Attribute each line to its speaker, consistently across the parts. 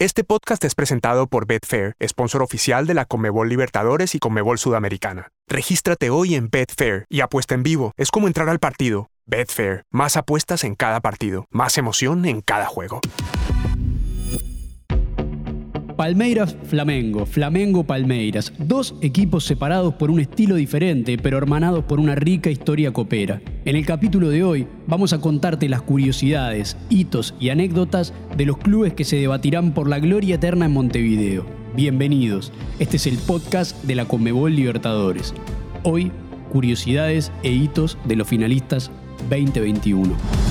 Speaker 1: Este podcast es presentado por Betfair, sponsor oficial de la Comebol Libertadores y Comebol Sudamericana. Regístrate hoy en Betfair y apuesta en vivo. Es como entrar al partido. Betfair, más apuestas en cada partido, más emoción en cada juego.
Speaker 2: Palmeiras Flamengo, Flamengo Palmeiras, dos equipos separados por un estilo diferente, pero hermanados por una rica historia copera. En el capítulo de hoy vamos a contarte las curiosidades, hitos y anécdotas de los clubes que se debatirán por la gloria eterna en Montevideo. Bienvenidos, este es el podcast de la Conmebol Libertadores. Hoy, curiosidades e hitos de los finalistas 2021.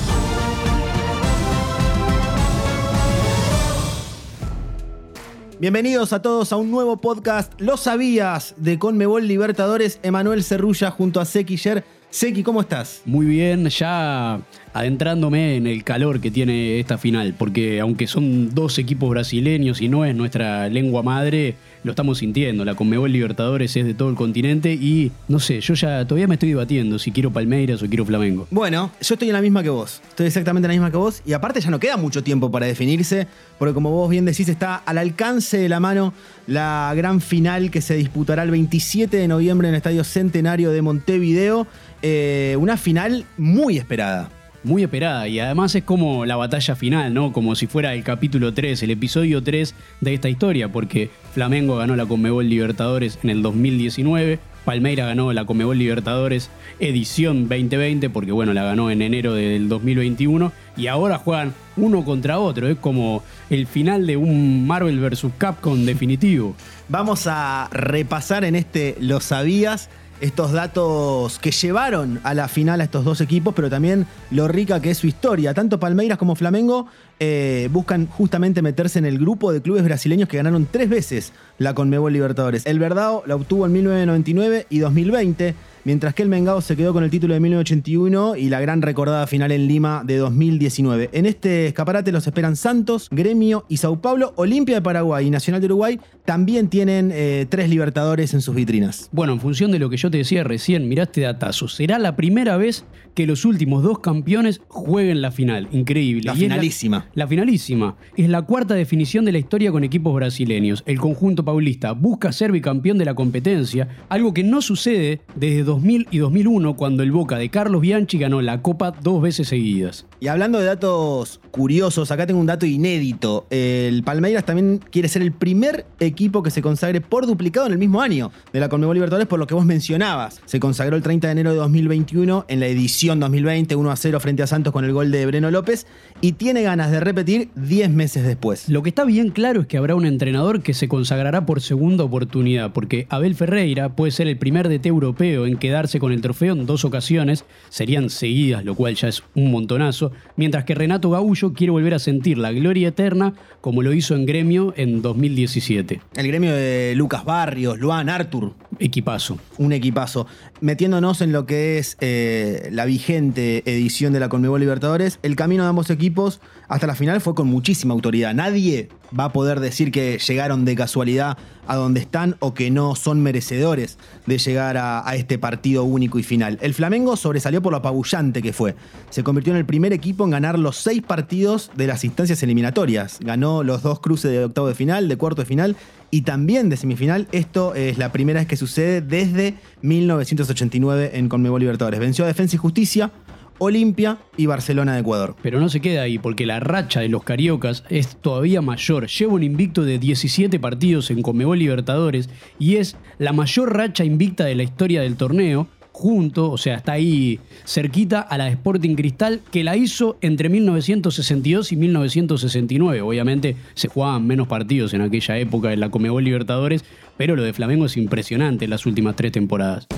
Speaker 3: Bienvenidos a todos a un nuevo podcast, Lo Sabías, de Conmebol Libertadores, Emanuel Cerrulla junto a Seki Yer. Seki, ¿cómo estás?
Speaker 2: Muy bien, ya adentrándome en el calor que tiene esta final, porque aunque son dos equipos brasileños y no es nuestra lengua madre, lo estamos sintiendo. La Conmebol Libertadores es de todo el continente y no sé, yo ya todavía me estoy debatiendo si quiero Palmeiras o quiero Flamengo.
Speaker 3: Bueno, yo estoy en la misma que vos. Estoy exactamente en la misma que vos. Y aparte ya no queda mucho tiempo para definirse, porque como vos bien decís, está al alcance de la mano la gran final que se disputará el 27 de noviembre en el Estadio Centenario de Montevideo. Eh, una final muy esperada
Speaker 2: muy esperada y además es como la batalla final, ¿no? Como si fuera el capítulo 3, el episodio 3 de esta historia, porque Flamengo ganó la Conmebol Libertadores en el 2019, Palmeira ganó la Conmebol Libertadores edición 2020, porque bueno, la ganó en enero del 2021, y ahora juegan uno contra otro, es como el final de un Marvel vs. Capcom definitivo.
Speaker 3: Vamos a repasar en este Lo Sabías estos datos que llevaron a la final a estos dos equipos, pero también lo rica que es su historia. Tanto Palmeiras como Flamengo eh, buscan justamente meterse en el grupo de clubes brasileños que ganaron tres veces la Conmebol Libertadores. El Verdao la obtuvo en 1999 y 2020 mientras que el Mengao se quedó con el título de 1981 y la gran recordada final en Lima de 2019. En este escaparate los esperan Santos, Gremio y Sao Paulo, Olimpia de Paraguay y Nacional de Uruguay también tienen eh, tres Libertadores en sus vitrinas.
Speaker 2: Bueno, en función de lo que yo te decía recién, miraste datazo, será la primera vez que los últimos dos campeones jueguen la final. Increíble.
Speaker 3: La finalísima.
Speaker 2: La, finalísima. Es la cuarta definición de la historia con equipos brasileños. El conjunto paulista busca ser bicampeón de la competencia, algo que no sucede desde 2000 y 2001 cuando el Boca de Carlos Bianchi ganó la Copa dos veces seguidas.
Speaker 3: Y hablando de datos curiosos, acá tengo un dato inédito. El Palmeiras también quiere ser el primer equipo que se consagre por duplicado en el mismo año de la Conmebol Libertadores, por lo que vos mencionabas. Se consagró el 30 de enero de 2021 en la edición 2020, 1 a 0 frente a Santos con el gol de Breno López, y tiene ganas de repetir 10 meses después.
Speaker 2: Lo que está bien claro es que habrá un entrenador que se consagrará por segunda oportunidad, porque Abel Ferreira puede ser el primer DT europeo en quedarse con el trofeo en dos ocasiones, serían seguidas, lo cual ya es un montonazo, mientras que Renato Gaullo quiere volver a sentir la gloria eterna como lo hizo en Gremio en 2017.
Speaker 3: El gremio de Lucas Barrios, Luan, Artur.
Speaker 2: Equipazo.
Speaker 3: Un equipazo. Metiéndonos en lo que es eh, la vigente edición de la Conmebol Libertadores, el camino de ambos equipos hasta la final fue con muchísima autoridad. Nadie va a poder decir que llegaron de casualidad a donde están o que no son merecedores de llegar a, este partido único y final. El Flamengo sobresalió por lo apabullante que fue. Se convirtió en el primer equipo en ganar los seis partidos de las instancias eliminatorias. Ganó los dos cruces de octavo de final, de cuarto de final y también de semifinal. Esto es la primera vez que sucede desde 1989 en Conmebol Libertadores. Venció a Defensa y Justicia Olimpia y Barcelona de Ecuador.
Speaker 2: Pero no se queda ahí, porque la racha de los cariocas es todavía mayor. Lleva un invicto de 17 partidos en Comebol Libertadores y es la mayor racha invicta de la historia del torneo, junto, o sea, está ahí cerquita a la Sporting Cristal, que la hizo entre 1962 y 1969. Obviamente se jugaban menos partidos en aquella época en la Comebol Libertadores, pero lo de Flamengo es impresionante en las últimas tres temporadas.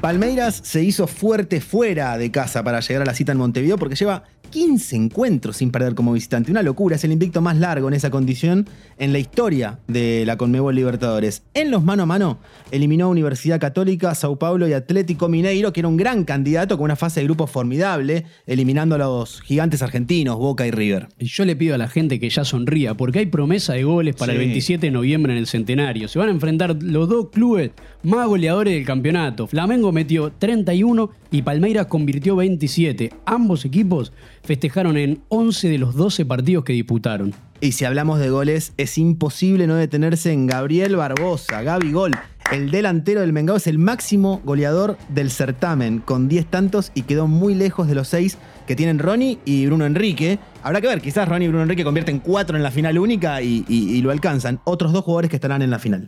Speaker 3: Palmeiras se hizo fuerte fuera de casa para llegar a la cita en Montevideo porque lleva 15 encuentros sin perder como visitante. Una locura, es el invicto más largo en esa condición en la historia de la Conmebol Libertadores. En los mano a mano, eliminó a Universidad Católica, Sao Paulo y Atlético Mineiro, que era un gran candidato con una fase de grupo formidable, eliminando a los gigantes argentinos, Boca y River.
Speaker 2: Yo le pido a la gente que ya sonría, porque hay promesa de goles para el 27 de noviembre en el Centenario. Se van a enfrentar los dos clubes más goleadores del campeonato. Flamengo metió 31 y Palmeiras convirtió 27. Ambos equipos festejaron en 11 de los 12 partidos que disputaron.
Speaker 3: Y si hablamos de goles, es imposible no detenerse en Gabriel Barbosa, Gaby Gol. El delantero del Mengao es el máximo goleador del certamen, con 10 tantos y quedó muy lejos de los 6 que tienen Ronnie y Bruno Enrique. Habrá que ver, quizás Ronnie y Bruno Enrique convierten 4 en la final única y, y lo alcanzan. Otros dos jugadores que estarán en la final.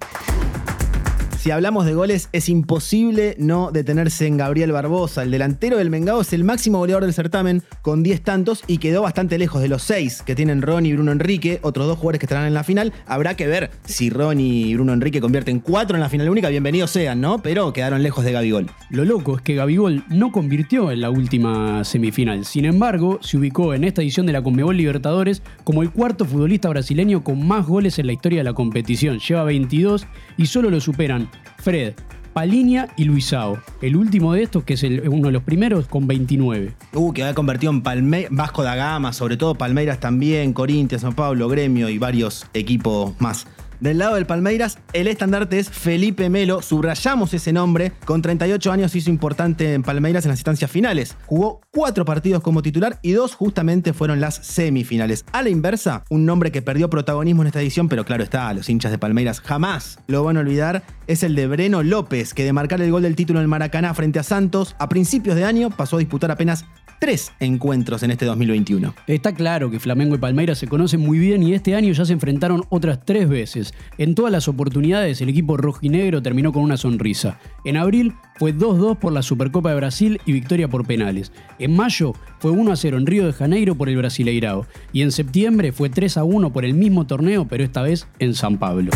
Speaker 3: Si hablamos de goles, es imposible no detenerse en Gabriel Barbosa. El delantero del Mengao es el máximo goleador del certamen con 10 tantos y quedó bastante lejos de los 6 que tienen Ronnie y Bruno Enrique, otros dos jugadores que estarán en la final. Habrá que ver si Ronnie y Bruno Enrique convierten 4 en la final única, bienvenidos sean, ¿no? Pero quedaron lejos de Gabigol.
Speaker 2: Lo loco es que Gabigol no convirtió en la última semifinal. Sin embargo, se ubicó en esta edición de la Conmebol Libertadores como el cuarto futbolista brasileño con más goles en la historia de la competición. Lleva 22 y solo lo superan Fred, Palinia y Luisao. El último de estos, que es uno de los primeros, con 29.
Speaker 3: Uh, que ha convertido en Palme Vasco da Gama, sobre todo Palmeiras también, Corinthians, San Pablo, Gremio y varios equipos más. Del lado del Palmeiras, el estandarte es Felipe Melo. Subrayamos ese nombre. Con 38 años hizo importante en Palmeiras en las instancias finales. Jugó cuatro partidos como titular y dos justamente fueron las semifinales. A la inversa, un nombre que perdió protagonismo en esta edición, pero claro está, los hinchas de Palmeiras jamás lo van a olvidar, es el de Breno López, que de marcar el gol del título en el Maracaná frente a Santos, a principios de año pasó a disputar apenas tres encuentros en este 2021.
Speaker 2: Está claro que Flamengo y Palmeiras se conocen muy bien y este año ya se enfrentaron otras tres veces. En todas las oportunidades el equipo rojinegro terminó con una sonrisa. En abril fue 2-2 por la Supercopa de Brasil y victoria por penales. En mayo fue 1-0 en Río de Janeiro por el Brasileirao. Y en septiembre fue 3-1 por el mismo torneo, pero esta vez en San Pablo.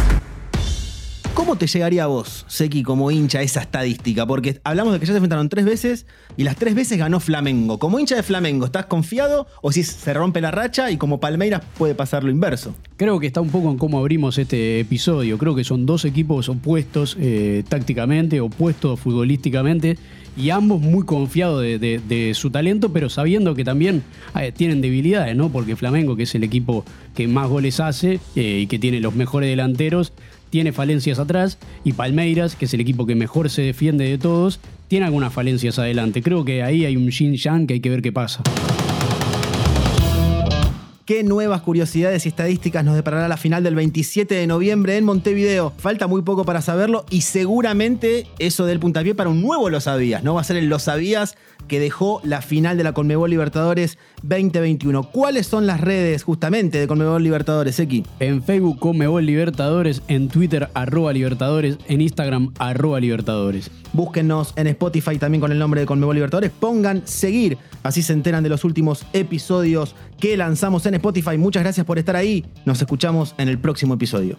Speaker 3: ¿Cómo te llegaría a vos, Seki, como hincha, esa estadística? Porque hablamos de que ya se enfrentaron tres veces y las tres veces ganó Flamengo. Como hincha de Flamengo, ¿estás confiado o si se rompe la racha y como Palmeiras puede pasar lo inverso?
Speaker 2: Creo que está un poco en cómo abrimos este episodio. Creo que son dos equipos opuestos eh, tácticamente, opuestos futbolísticamente y ambos muy confiados de, su talento, pero sabiendo que también eh, tienen debilidades, ¿no? Porque Flamengo, que es el equipo que más goles hace eh, y que tiene los mejores delanteros, tiene falencias atrás y Palmeiras, que es el equipo que mejor se defiende de todos, tiene algunas falencias adelante. Creo que ahí hay un Jin Yang que hay que ver qué pasa.
Speaker 3: ¿Qué nuevas curiosidades y estadísticas nos deparará la final del 27 de noviembre en Montevideo? Falta muy poco para saberlo y seguramente eso del puntapié para un nuevo Lo Sabías, ¿no? Va a ser el Lo Sabías que dejó la final de la Conmebol Libertadores 2021. ¿Cuáles son las redes justamente de Conmebol Libertadores, X?
Speaker 2: En Facebook Conmebol Libertadores, en Twitter arroba Libertadores, en Instagram arroba Libertadores.
Speaker 3: Búsquenos en Spotify también con el nombre de Conmebol Libertadores. Pongan seguir, así se enteran de los últimos episodios que lanzamos en Spotify. Muchas gracias por estar ahí. Nos escuchamos en el próximo episodio.